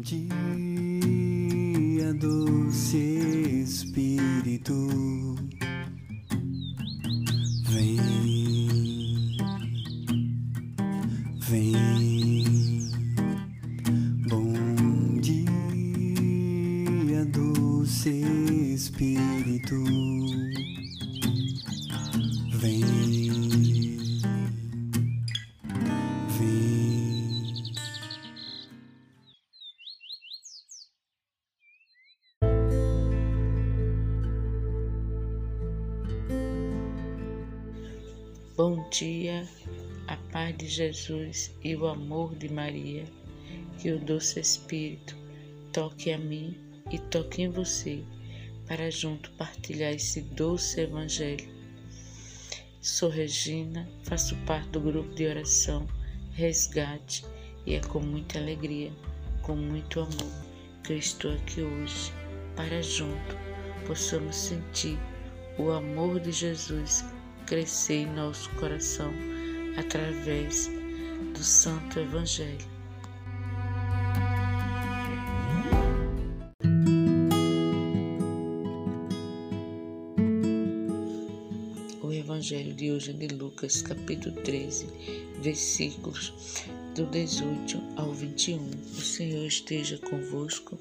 dia, doce Espírito, Bom dia, a paz de Jesus e o amor de Maria, que o doce Espírito toque a mim e toque em você, para junto partilhar esse doce Evangelho. Sou Regina, faço parte do grupo de oração Resgate e é com muita alegria, com muito amor, que eu estou aqui hoje, para junto possamos sentir o amor de Jesus crescer em nosso coração através do Santo Evangelho. O Evangelho de hoje é de Lucas, capítulo 13, versículos do 18 ao 21. O Senhor esteja convosco,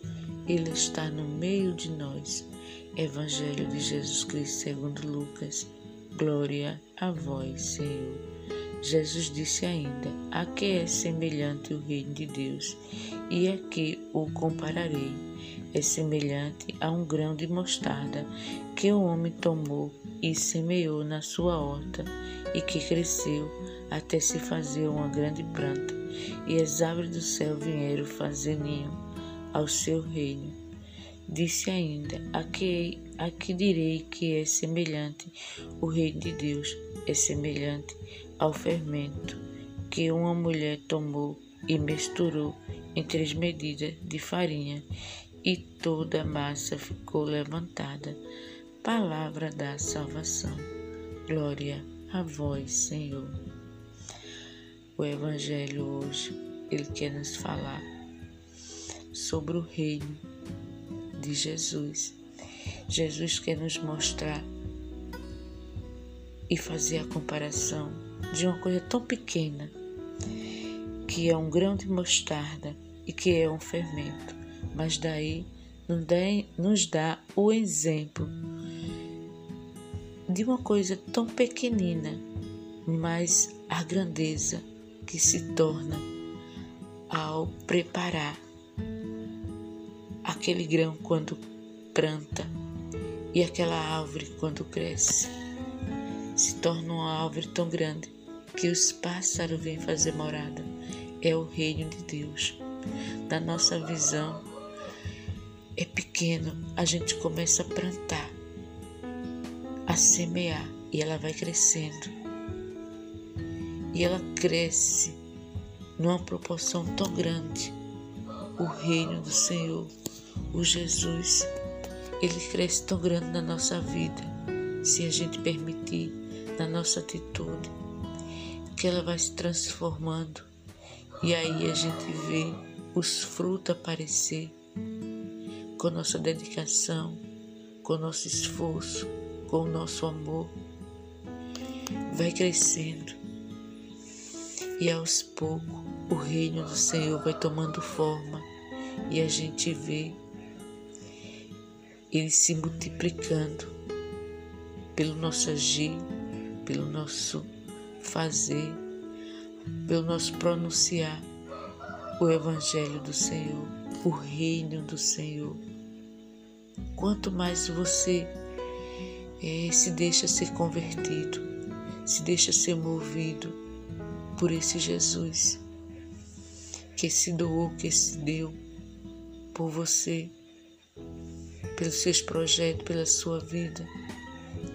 Ele está no meio de nós. Evangelho de Jesus Cristo segundo Lucas. Glória a vós, Senhor. Jesus disse ainda: A que é semelhante o reino de Deus, e a que o compararei? É semelhante a um grão de mostarda que o homem tomou e semeou na sua horta, e que cresceu até se fazer uma grande planta, e as aves do céu vieram fazer ninho ao seu reino. Disse ainda: A que, a que direi que é semelhante o reino de Deus? É semelhante ao fermento que uma mulher tomou e misturou em três medidas de farinha, e toda a massa ficou levantada. Palavra da salvação. Glória a vós, Senhor. O Evangelho hoje, ele quer nos falar sobre o reino de Jesus. Jesus quer nos mostrar e fazer a comparação de uma coisa tão pequena que é um grão de mostarda e que é um fermento, mas daí nos dá o exemplo de uma coisa tão pequenina, mas a grandeza que se torna ao preparar aquele grão quando planta e aquela árvore quando cresce se torna uma árvore tão grande que os pássaros vêm fazer morada. É o reino de Deus. Na nossa visão, é pequeno, a gente começa a plantar, a semear e ela vai crescendo. E ela cresce numa proporção tão grande. O reino do Senhor, o Jesus, ele cresce tão grande na nossa vida, se a gente permitir, na nossa atitude, que ela vai se transformando. E aí a gente vê os frutos aparecer com nossa dedicação, com nosso esforço, com o nosso amor. Vai crescendo. E aos poucos o reino do Senhor vai tomando forma. E a gente vê ele se multiplicando pelo nosso agir, pelo nosso fazer, pelo nosso pronunciar o Evangelho do Senhor, o reino do Senhor. Quanto mais você é, se deixa ser convertido, se deixa ser movido por esse Jesus que se doou, que se deu por você, pelos seus projetos, pela sua vida,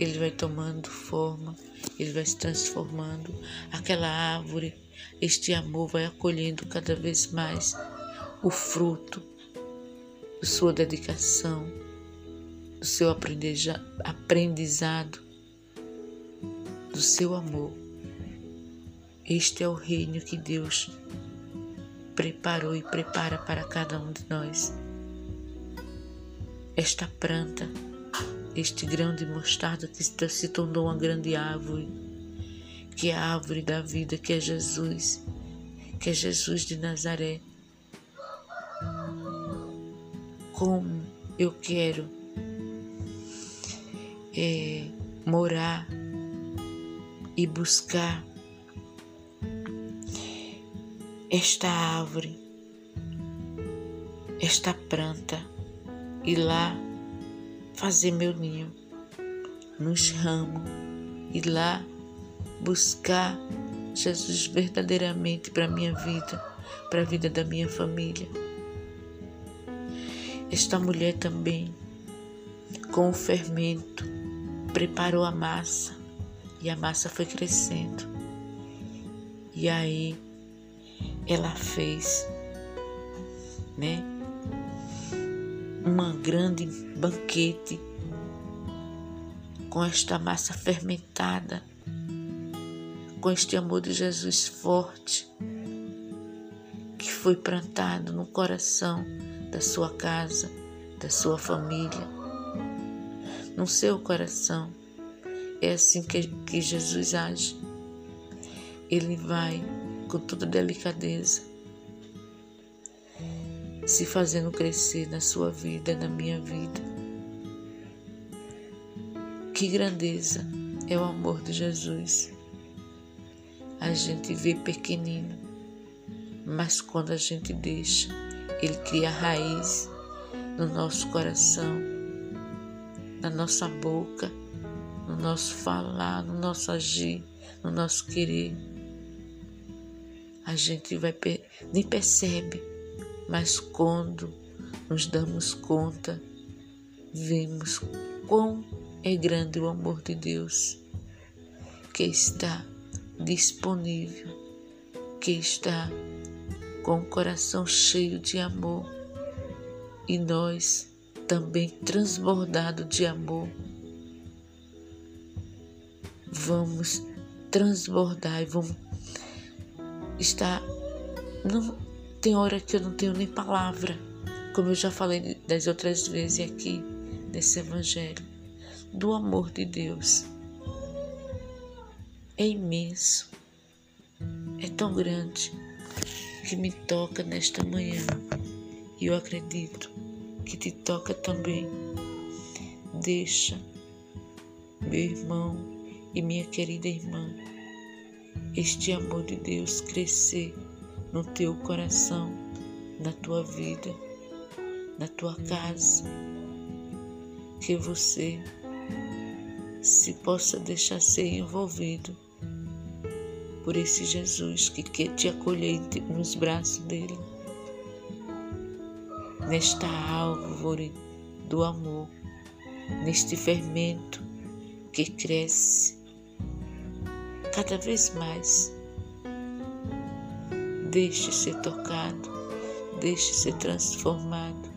ele vai tomando forma, ele vai se transformando. Aquela árvore, este amor vai acolhendo cada vez mais o fruto da sua dedicação, do seu aprendizado, do seu amor. Este é o reino que Deus preparou e prepara para cada um de nós. Esta planta, este grão de mostarda que se tornou uma grande árvore, que é a árvore da vida, que é Jesus, que é Jesus de Nazaré. Como eu quero é, morar e buscar esta árvore, esta planta e lá fazer meu ninho nos ramos e lá buscar Jesus verdadeiramente para minha vida, para a vida da minha família. Esta mulher também, com o fermento, preparou a massa e a massa foi crescendo. E aí ela fez, né? Uma grande banquete com esta massa fermentada, com este amor de Jesus forte que foi plantado no coração da sua casa, da sua família, no seu coração. É assim que, que Jesus age. Ele vai com toda delicadeza, se fazendo crescer na sua vida, na minha vida. Que grandeza é o amor de Jesus. A gente vê pequenino, mas quando a gente deixa, ele cria raiz no nosso coração, na nossa boca, no nosso falar, no nosso agir, no nosso querer a gente vai nem percebe, mas quando nos damos conta, vemos quão é grande o amor de Deus que está disponível, que está com o coração cheio de amor e nós também transbordado de amor. Vamos transbordar e vamos. Não, tem hora que eu não tenho nem palavra, como eu já falei das outras vezes aqui nesse Evangelho, do amor de Deus. É imenso, é tão grande que me toca nesta manhã e eu acredito que te toca também. Deixa, meu irmão e minha querida irmã, este amor de Deus crescer no teu coração, na tua vida, na tua casa. Que você se possa deixar ser envolvido por esse Jesus que quer te acolher nos braços dele, nesta árvore do amor, neste fermento que cresce cada vez mais. Deixe ser tocado, deixe ser transformado.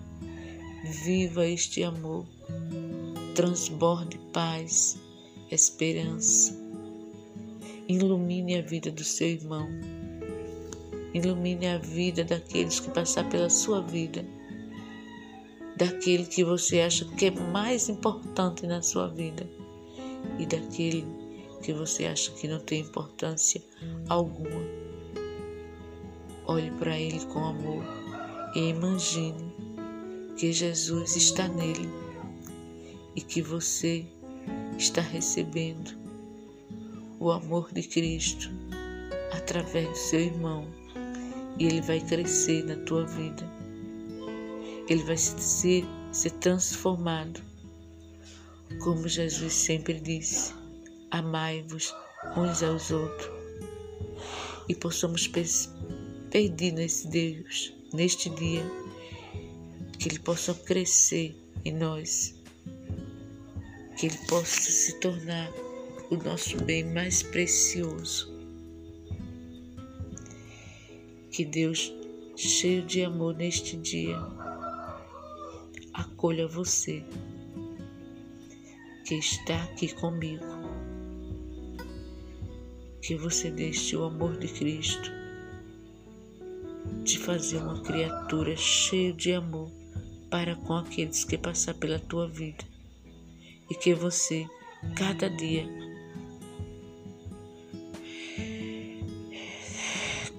Viva este amor, transborde paz, esperança. Ilumine a vida do seu irmão. Ilumine a vida daqueles que passar pela sua vida. Daquele que você acha que é mais importante na sua vida e daquele que você acha que não tem importância alguma. Olhe para ele com amor e imagine que Jesus está nele e que você está recebendo o amor de Cristo através do seu irmão. E ele vai crescer na tua vida. Ele vai ser, ser transformado, como Jesus sempre disse amai-vos uns aos outros. E possamos pedir nesse Deus, neste dia, que Ele possa crescer em nós, que Ele possa se tornar o nosso bem mais precioso. Que Deus, cheio de amor neste dia, acolha você que está aqui comigo que você deixe o amor de Cristo te fazer uma criatura cheia de amor para com aqueles que passar pela tua vida. E que você, cada dia,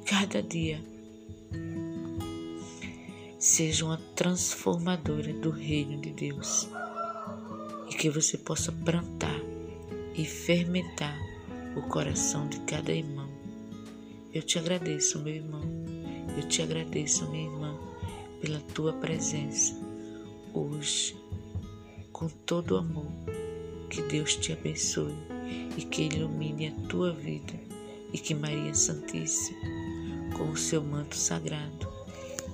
cada dia, seja uma transformadora do reino de Deus. E que você possa plantar e fermentar o coração de cada irmão. Eu te agradeço, meu irmão. Eu te agradeço, minha irmã, pela tua presença hoje, com todo o amor. Que Deus te abençoe e que ilumine a tua vida e que Maria Santíssima, com o seu manto sagrado,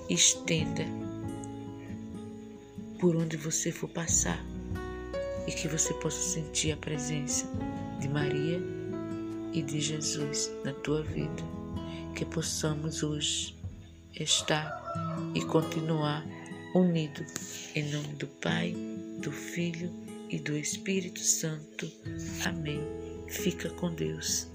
estenda por onde você for passar e que você possa sentir a presença de Maria e de Jesus na tua vida. Que possamos hoje estar e continuar unidos em nome do Pai, do Filho e do Espírito Santo. Amém. Fica com Deus.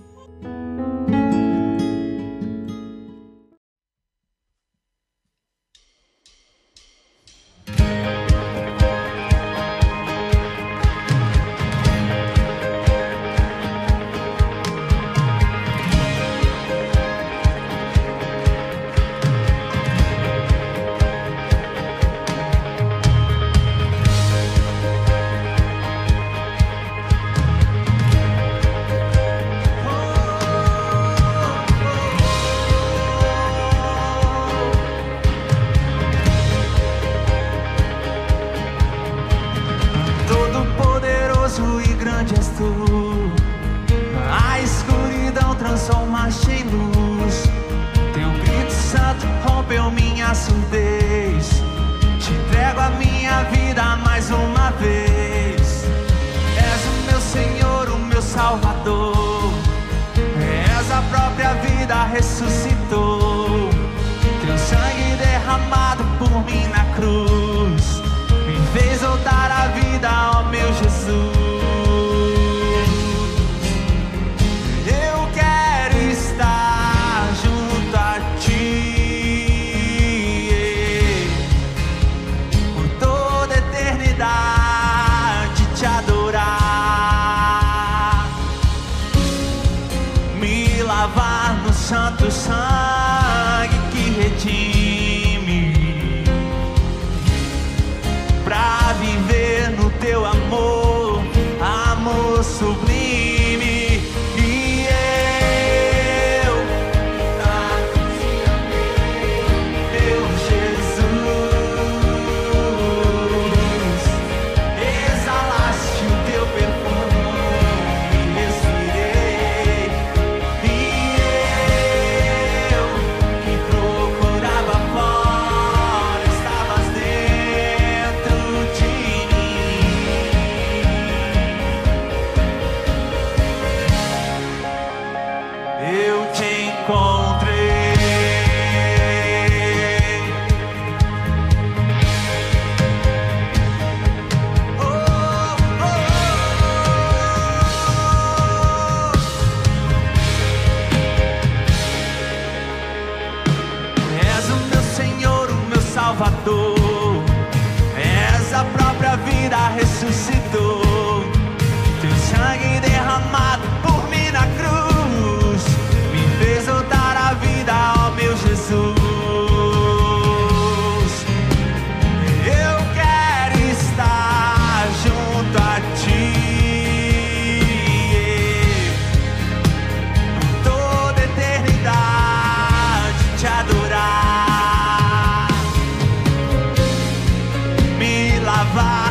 Ressuscitou. Santo sangue que redime Salvador, és a própria vida ressuscitou. survive.